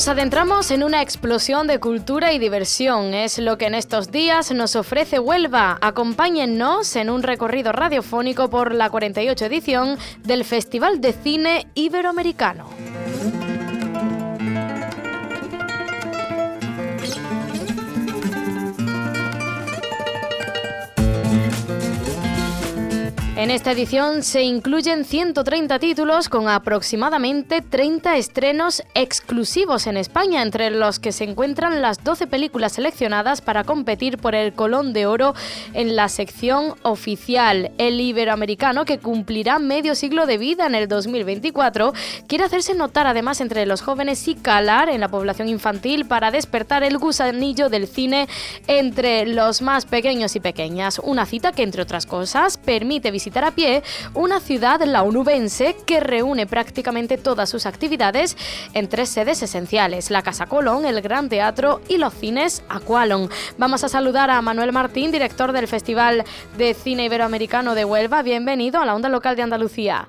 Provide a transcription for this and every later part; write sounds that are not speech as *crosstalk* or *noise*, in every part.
Nos adentramos en una explosión de cultura y diversión. Es lo que en estos días nos ofrece Huelva. Acompáñennos en un recorrido radiofónico por la 48 edición del Festival de Cine Iberoamericano. En esta edición se incluyen 130 títulos con aproximadamente 30 estrenos exclusivos en España, entre los que se encuentran las 12 películas seleccionadas para competir por el Colón de Oro en la sección oficial. El iberoamericano, que cumplirá medio siglo de vida en el 2024, quiere hacerse notar además entre los jóvenes y calar en la población infantil para despertar el gusanillo del cine entre los más pequeños y pequeñas. Una cita que, entre otras cosas, permite visitar a pie una ciudad launubense que reúne prácticamente todas sus actividades en tres sedes esenciales, la Casa Colón, el Gran Teatro y los cines Aqualon. Vamos a saludar a Manuel Martín, director del Festival de Cine Iberoamericano de Huelva. Bienvenido a la Onda Local de Andalucía.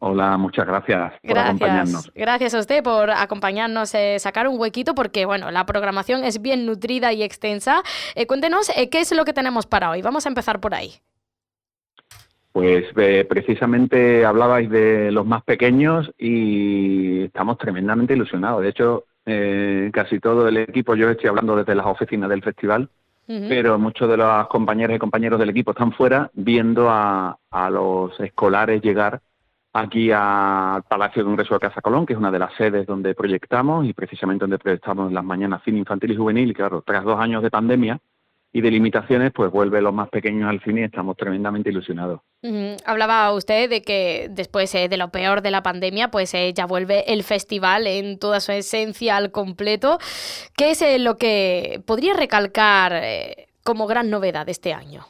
Hola, muchas gracias por acompañarnos. Gracias a usted por acompañarnos, eh, sacar un huequito, porque bueno, la programación es bien nutrida y extensa. Eh, cuéntenos eh, qué es lo que tenemos para hoy. Vamos a empezar por ahí. Pues eh, precisamente hablabais de los más pequeños y estamos tremendamente ilusionados. De hecho, eh, casi todo el equipo, yo estoy hablando desde las oficinas del festival, pero muchos de los compañeros y compañeros del equipo están fuera viendo a, los escolares llegar aquí al Palacio de Congreso de Casa Colón, que es una de las sedes donde proyectamos y precisamente donde proyectamos las mañanas cine infantil y juvenil. Y claro, tras dos años de pandemia, y de limitaciones, pues vuelve los más pequeños al cine y estamos tremendamente ilusionados. Hablaba usted de que después eh, de lo peor de la pandemia, pues eh, ya vuelve el festival en toda su esencia al completo. ¿Qué es eh, lo que podría recalcar como gran novedad de este año?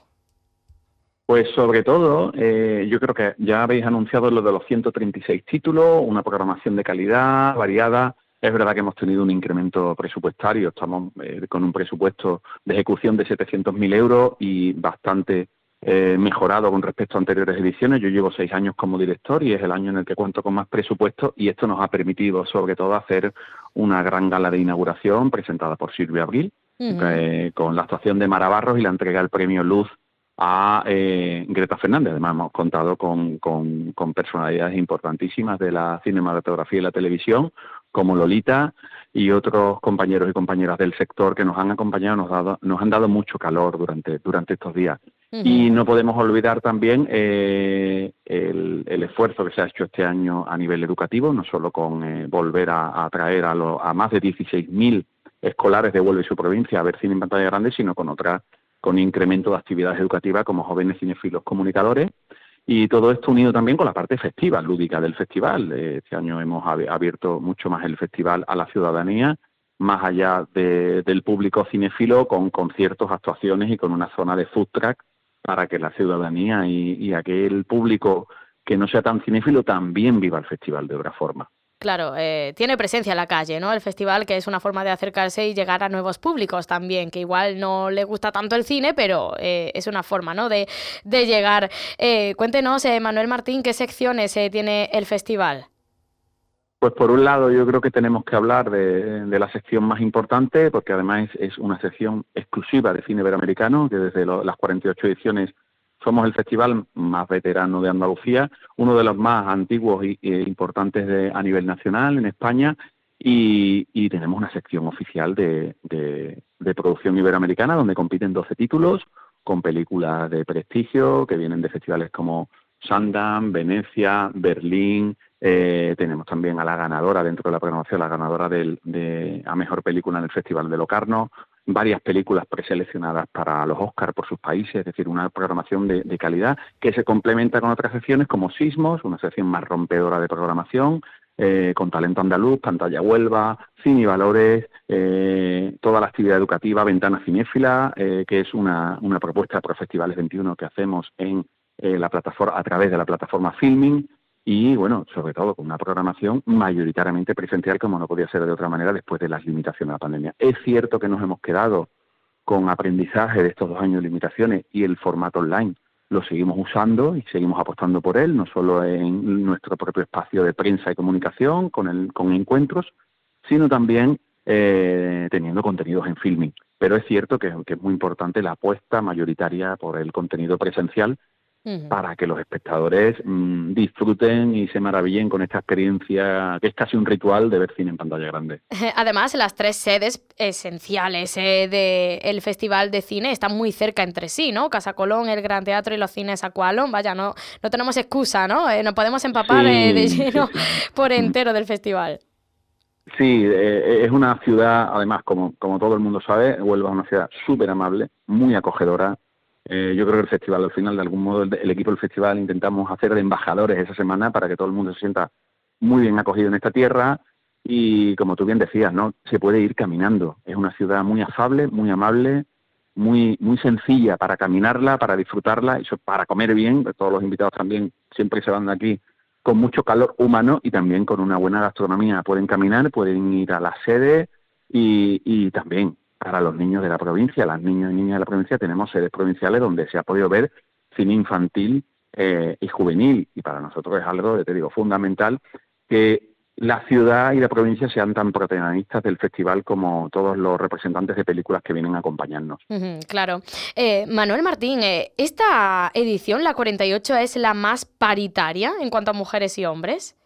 Pues sobre todo, yo creo que ya habéis anunciado lo de los 136 títulos, una programación de calidad variada, es verdad que hemos tenido un incremento presupuestario, estamos eh, con un presupuesto de ejecución de 700.000 euros y bastante eh, mejorado con respecto a anteriores ediciones. Yo llevo seis años como director y es el año en el que cuento con más presupuesto y esto nos ha permitido sobre todo hacer una gran gala de inauguración presentada por Silvia Abril, eh, con la actuación de Mara Barros y la entrega del premio Luz a Greta Fernández. Además, hemos contado con, personalidades importantísimas de la cinematografía y la televisión, como Lolita y otros compañeros y compañeras del sector que nos han acompañado, nos, dado, nos han dado mucho calor durante, durante estos días. Y no podemos olvidar también eh, el, esfuerzo que se ha hecho este año a nivel educativo, no solo con eh, volver a, atraer a, a más de 16.000 escolares de Huelva y su provincia a ver cine en pantalla grande, sino con otra con incremento de actividades educativas como jóvenes cinefilos comunicadores y todo esto unido también con la parte festiva, lúdica del festival. Este año hemos abierto mucho más el festival a la ciudadanía, más allá del público cinefilo, con conciertos, actuaciones y con una zona de food para que la ciudadanía y, y aquel público que no sea tan cinéfilo también viva el festival de otra forma. Claro, eh, tiene presencia en la calle, ¿no? El festival, que es una forma de acercarse y llegar a nuevos públicos también, que igual no le gusta tanto el cine, pero eh, es una forma, ¿no? De, de llegar. Eh, cuéntenos, Manuel Martín, ¿qué secciones tiene el festival? Pues por un lado yo creo que tenemos que hablar de, la sección más importante, porque además es, una sección exclusiva de cine iberoamericano, que desde las 48 ediciones somos el festival más veterano de Andalucía, uno de los más antiguos e importantes de, a nivel nacional en España y, tenemos una sección oficial de, producción iberoamericana donde compiten 12 títulos con películas de prestigio que vienen de festivales como Sundance, Venecia, Berlín. Eh, tenemos también a la ganadora dentro de la programación, la ganadora de, a mejor película en el Festival de Locarno, varias películas preseleccionadas para los Oscars por sus países, es decir, una programación de, calidad que se complementa con otras secciones como Sismos, una sección más rompedora de programación, eh, con talento andaluz, pantalla Huelva, cine valores, eh, toda la actividad educativa, ventana cinéfila, eh, que es una, una propuesta de Festivales 21 que hacemos en la plataforma a través de la plataforma Filming, y bueno, sobre todo con una programación mayoritariamente presencial como no podía ser de otra manera después de las limitaciones de la pandemia. Es cierto que nos hemos quedado con aprendizaje de estos dos años de limitaciones y el formato online lo seguimos usando y seguimos apostando por él, no solo en nuestro propio espacio de prensa y comunicación con, el, con encuentros, sino también eh, teniendo contenidos en filming. Pero es cierto que es muy importante la apuesta mayoritaria por el contenido presencial para que los espectadores mm, disfruten y se maravillen con esta experiencia que es casi un ritual de ver cine en pantalla grande. *laughs* Además, las tres sedes esenciales eh, del Festival de Cine están muy cerca entre sí, ¿no? Casa Colón, el Gran Teatro y los cines Aqualon. Vaya, no, no tenemos excusa, ¿no? Eh, nos podemos empapar eh, de lleno *laughs* por entero del festival. Sí, es una ciudad, además, como, como todo el mundo sabe, Huelva es una ciudad súper amable, muy acogedora, eh, yo creo que el festival, al final, de algún modo, el, equipo del festival intentamos hacer de embajadores esa semana para que todo el mundo se sienta muy bien acogido en esta tierra y, como tú bien decías, no se puede ir caminando. Es una ciudad muy afable, muy amable, muy muy sencilla para caminarla, para disfrutarla y para comer bien. Todos los invitados también siempre se van de aquí con mucho calor humano y también con una buena gastronomía. Pueden caminar, pueden ir a la sede y, y también para los niños de la provincia. Las niñas y niñas de la provincia tenemos sedes provinciales donde se ha podido ver cine infantil eh, y juvenil. Y para nosotros es algo, te digo, fundamental que la ciudad y la provincia sean tan protagonistas del festival como todos los representantes de películas que vienen a acompañarnos. claro. Eh, Manuel Martín, eh, ¿esta edición, la 48, es la más paritaria en cuanto a mujeres y hombres?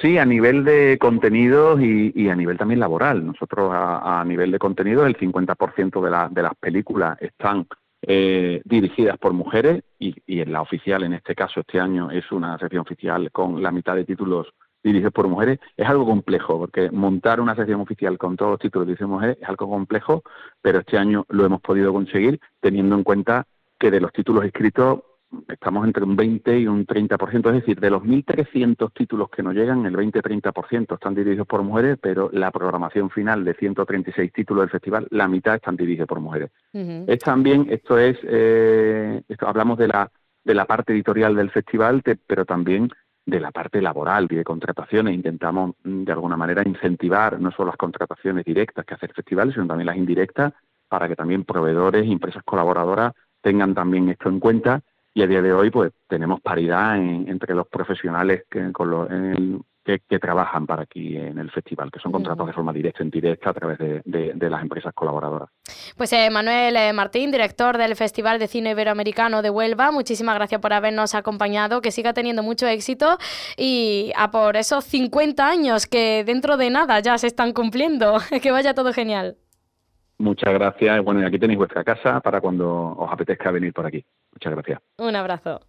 Sí, a nivel de contenidos y, a nivel también laboral. Nosotros a, nivel de contenidos el 50% de, de las películas están eh, dirigidas por mujeres y, en la oficial, en este caso este año, es una sección oficial con la mitad de títulos dirigidos por mujeres. Es algo complejo porque montar una sección oficial con todos los títulos dirigidos por mujeres es algo complejo, pero este año lo hemos podido conseguir teniendo en cuenta que de los títulos escritos estamos entre un 20 y un 30%, es decir, de los 1.300 títulos que nos llegan, el 20-30% están dirigidos por mujeres, pero la programación final de 136 títulos del festival, la mitad están dirigidos por mujeres. Es también, esto es, eh, esto, hablamos de la, de la parte editorial del festival, pero también de la parte laboral y de contrataciones. Intentamos, mm, de alguna manera, incentivar no solo las contrataciones directas que hace el festival, sino también las indirectas, para que también proveedores y empresas colaboradoras tengan también esto en cuenta y a día de hoy pues tenemos paridad entre los profesionales que, con que, trabajan para aquí en el festival, que son contratos de forma directa, indirecta, a través de, las empresas colaboradoras. Pues eh, Manuel eh, Martín, director del Festival de Cine Iberoamericano de Huelva, muchísimas gracias por habernos acompañado, que siga teniendo mucho éxito y a por esos 50 años que dentro de nada ya se están cumpliendo, *laughs* que vaya todo genial. Muchas gracias. Bueno, y aquí tenéis vuestra casa para cuando os apetezca venir por aquí. Muchas gracias. Un abrazo.